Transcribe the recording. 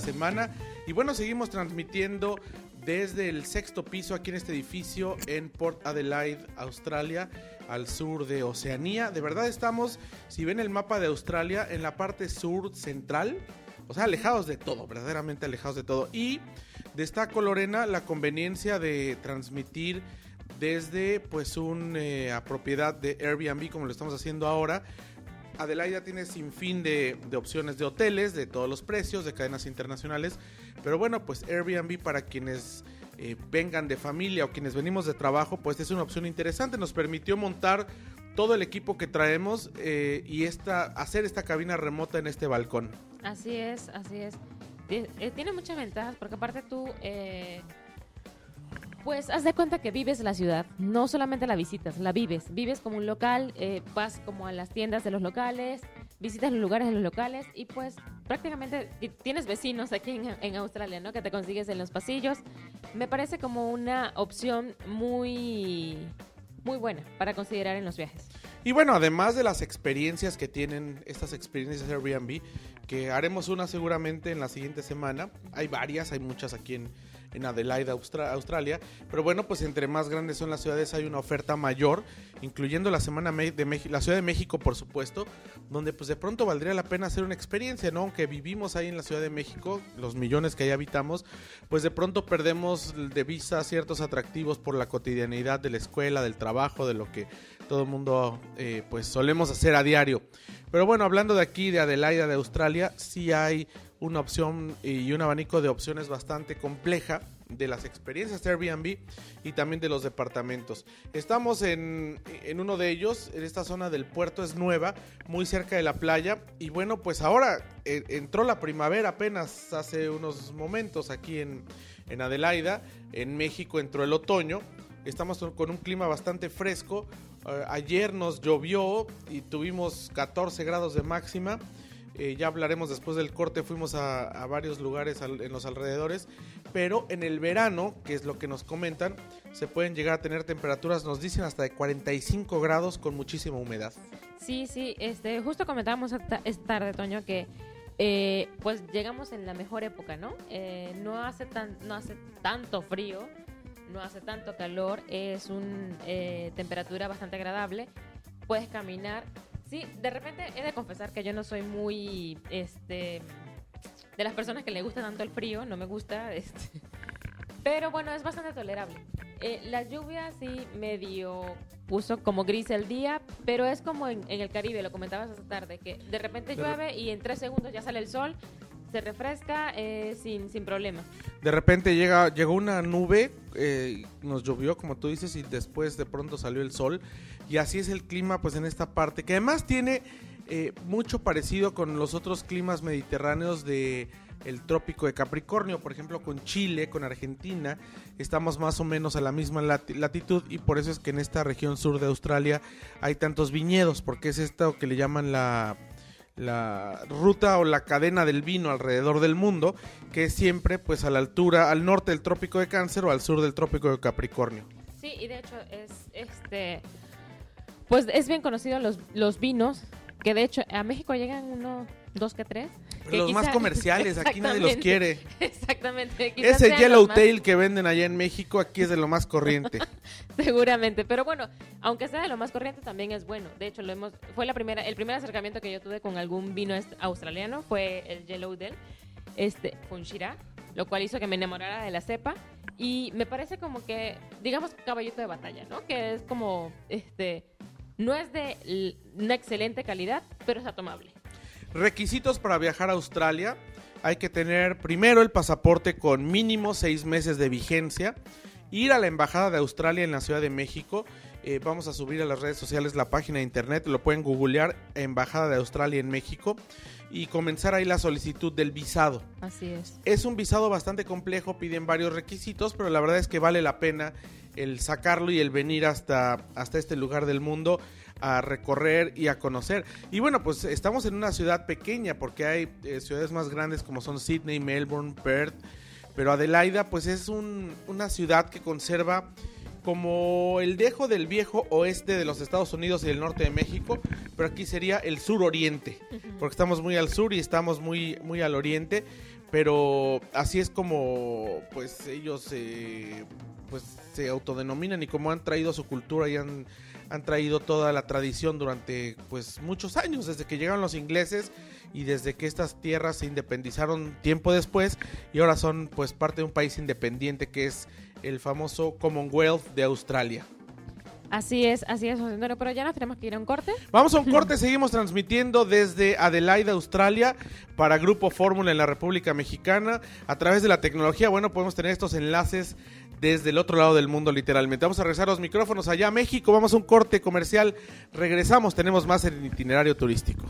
semana. Y bueno, seguimos transmitiendo desde el sexto piso aquí en este edificio en Port Adelaide, Australia, al sur de Oceanía. De verdad estamos, si ven el mapa de Australia, en la parte sur central, o sea, alejados de todo, verdaderamente alejados de todo. Y destaco, Lorena, la conveniencia de transmitir desde pues una propiedad de Airbnb como lo estamos haciendo ahora Adelaida tiene sin fin de, opciones de hoteles, de todos los precios, de cadenas internacionales. Pero bueno, pues Airbnb para quienes eh, vengan de familia o quienes venimos de trabajo, pues es una opción interesante. Nos permitió montar todo el equipo que traemos eh, y esta, hacer esta cabina remota en este balcón. Así es, así es. Eh, tiene muchas ventajas porque aparte tú pues haz de cuenta que vives la ciudad, no solamente la visitas, la vives. Vives como un local, eh, vas como a las tiendas de los locales, visitas los lugares de los locales y pues prácticamente tienes vecinos aquí en, Australia, ¿no? Que te consigues en los pasillos. Me parece como una opción muy, muy buena para considerar en los viajes. Y bueno, además de las experiencias que tienen estas experiencias Airbnb, que haremos una seguramente en la siguiente semana, hay varias, hay muchas aquí en en Adelaide, Australia. Pero bueno, pues entre más grandes son las ciudades hay una oferta mayor, incluyendo la semana de la Ciudad de México, por supuesto, donde pues de pronto valdría la pena hacer una experiencia, ¿no? Aunque vivimos ahí en la Ciudad de México, los millones que ahí habitamos, pues de pronto perdemos de vista ciertos atractivos por la cotidianidad de la escuela, del trabajo, de lo que todo el mundo eh, pues solemos hacer a diario. Pero bueno, hablando de aquí, de Adelaida, de Australia, sí hay una opción y un abanico de opciones bastante compleja de las experiencias de Airbnb y también de los departamentos. Estamos en, uno de ellos, en esta zona del puerto es nueva, muy cerca de la playa. Y bueno, pues ahora eh, entró la primavera apenas hace unos momentos aquí en, en Adelaida, en México entró el otoño, estamos con un clima bastante fresco, eh, ayer nos llovió y tuvimos 14 grados de máxima eh, ya hablaremos después del corte, fuimos a, varios lugares en los alrededores, pero en el verano, que es lo que nos comentan, se pueden llegar a tener temperaturas, nos dicen hasta de 45 grados con muchísima humedad. Sí, sí, este, justo comentábamos esta, tarde, Toño, que eh, pues llegamos en la mejor época, ¿no? Eh, no, hace tan, no hace tanto frío, no hace tanto calor, es una temperatura bastante agradable, puedes caminar Sí, de repente he de confesar que yo no soy muy, este, de las personas que le gusta tanto el frío, no me gusta, este, pero bueno, es bastante tolerable. Eh, la lluvia sí medio puso como gris el día, pero es como en, el Caribe, lo comentabas esta tarde, que de repente llueve y en tres segundos ya sale el sol, se refresca eh, sin, sin problema. De repente llega, llegó una nube, eh, nos llovió como tú dices y después de pronto salió el sol y así es el clima pues en esta parte, que además tiene eh, mucho parecido con los otros climas mediterráneos de el trópico de Capricornio, por ejemplo con Chile, con Argentina, estamos más o menos a la misma latitud y por eso es que en esta región sur de Australia hay tantos viñedos, porque es esto que le llaman la, la ruta o la cadena del vino alrededor del mundo, que es siempre pues a la altura, al norte del trópico de Cáncer o al sur del trópico de Capricornio. Sí, y de hecho es este pues es bien conocido los, los vinos, que de hecho a México llegan uno, dos que tres. Los más comerciales, aquí nadie los quiere. Exactamente. Ese Yellowtail que venden allá en México, aquí es de lo más corriente. Seguramente, pero bueno, aunque sea de lo más corriente, también es bueno. De hecho, lo hemos, fue la primera, el primer acercamiento que yo tuve con algún vino australiano fue el Yellowtail, este, con Shiraz, lo cual hizo que me enamorara de la cepa. Y me parece como que, digamos, caballito de batalla, ¿no? Que es como, este, no es de una excelente calidad, pero es tomable. Requisitos para viajar a Australia. Hay que tener primero el pasaporte con mínimo seis meses de vigencia. Ir a la Embajada de Australia en la Ciudad de México. Eh, vamos a subir a las redes sociales la página de internet. Lo pueden googlear Embajada de Australia en México. Y comenzar ahí la solicitud del visado. Así es. Es un visado bastante complejo, piden varios requisitos, pero la verdad es que vale la pena el sacarlo y el venir hasta, hasta este lugar del mundo a recorrer y a conocer. Y bueno, pues estamos en una ciudad pequeña porque hay eh, ciudades más grandes como son Sydney, Melbourne, Perth, pero Adelaida pues es una ciudad que conserva como el dejo del viejo oeste de los Estados Unidos y el norte de México, pero aquí sería el sur oriente, porque estamos muy al sur y estamos muy, muy al oriente, pero así es como pues ellos eh, pues se autodenominan y como han traído su cultura y han, han traído toda la tradición durante pues muchos años, desde que llegaron los ingleses y desde que estas tierras se independizaron tiempo después y ahora son pues parte de un país independiente que es el famoso Commonwealth de Australia. Así es, así es, José Antonio, pero ya nos tenemos que ir a un corte. Vamos a un corte, seguimos transmitiendo desde Adelaide, Australia, para Grupo Fórmula en la República Mexicana. A través de la tecnología, bueno, podemos tener estos enlaces desde el otro lado del mundo, literalmente. Vamos a regresar los micrófonos allá a México, vamos a un corte comercial, regresamos, tenemos más en el itinerario turístico.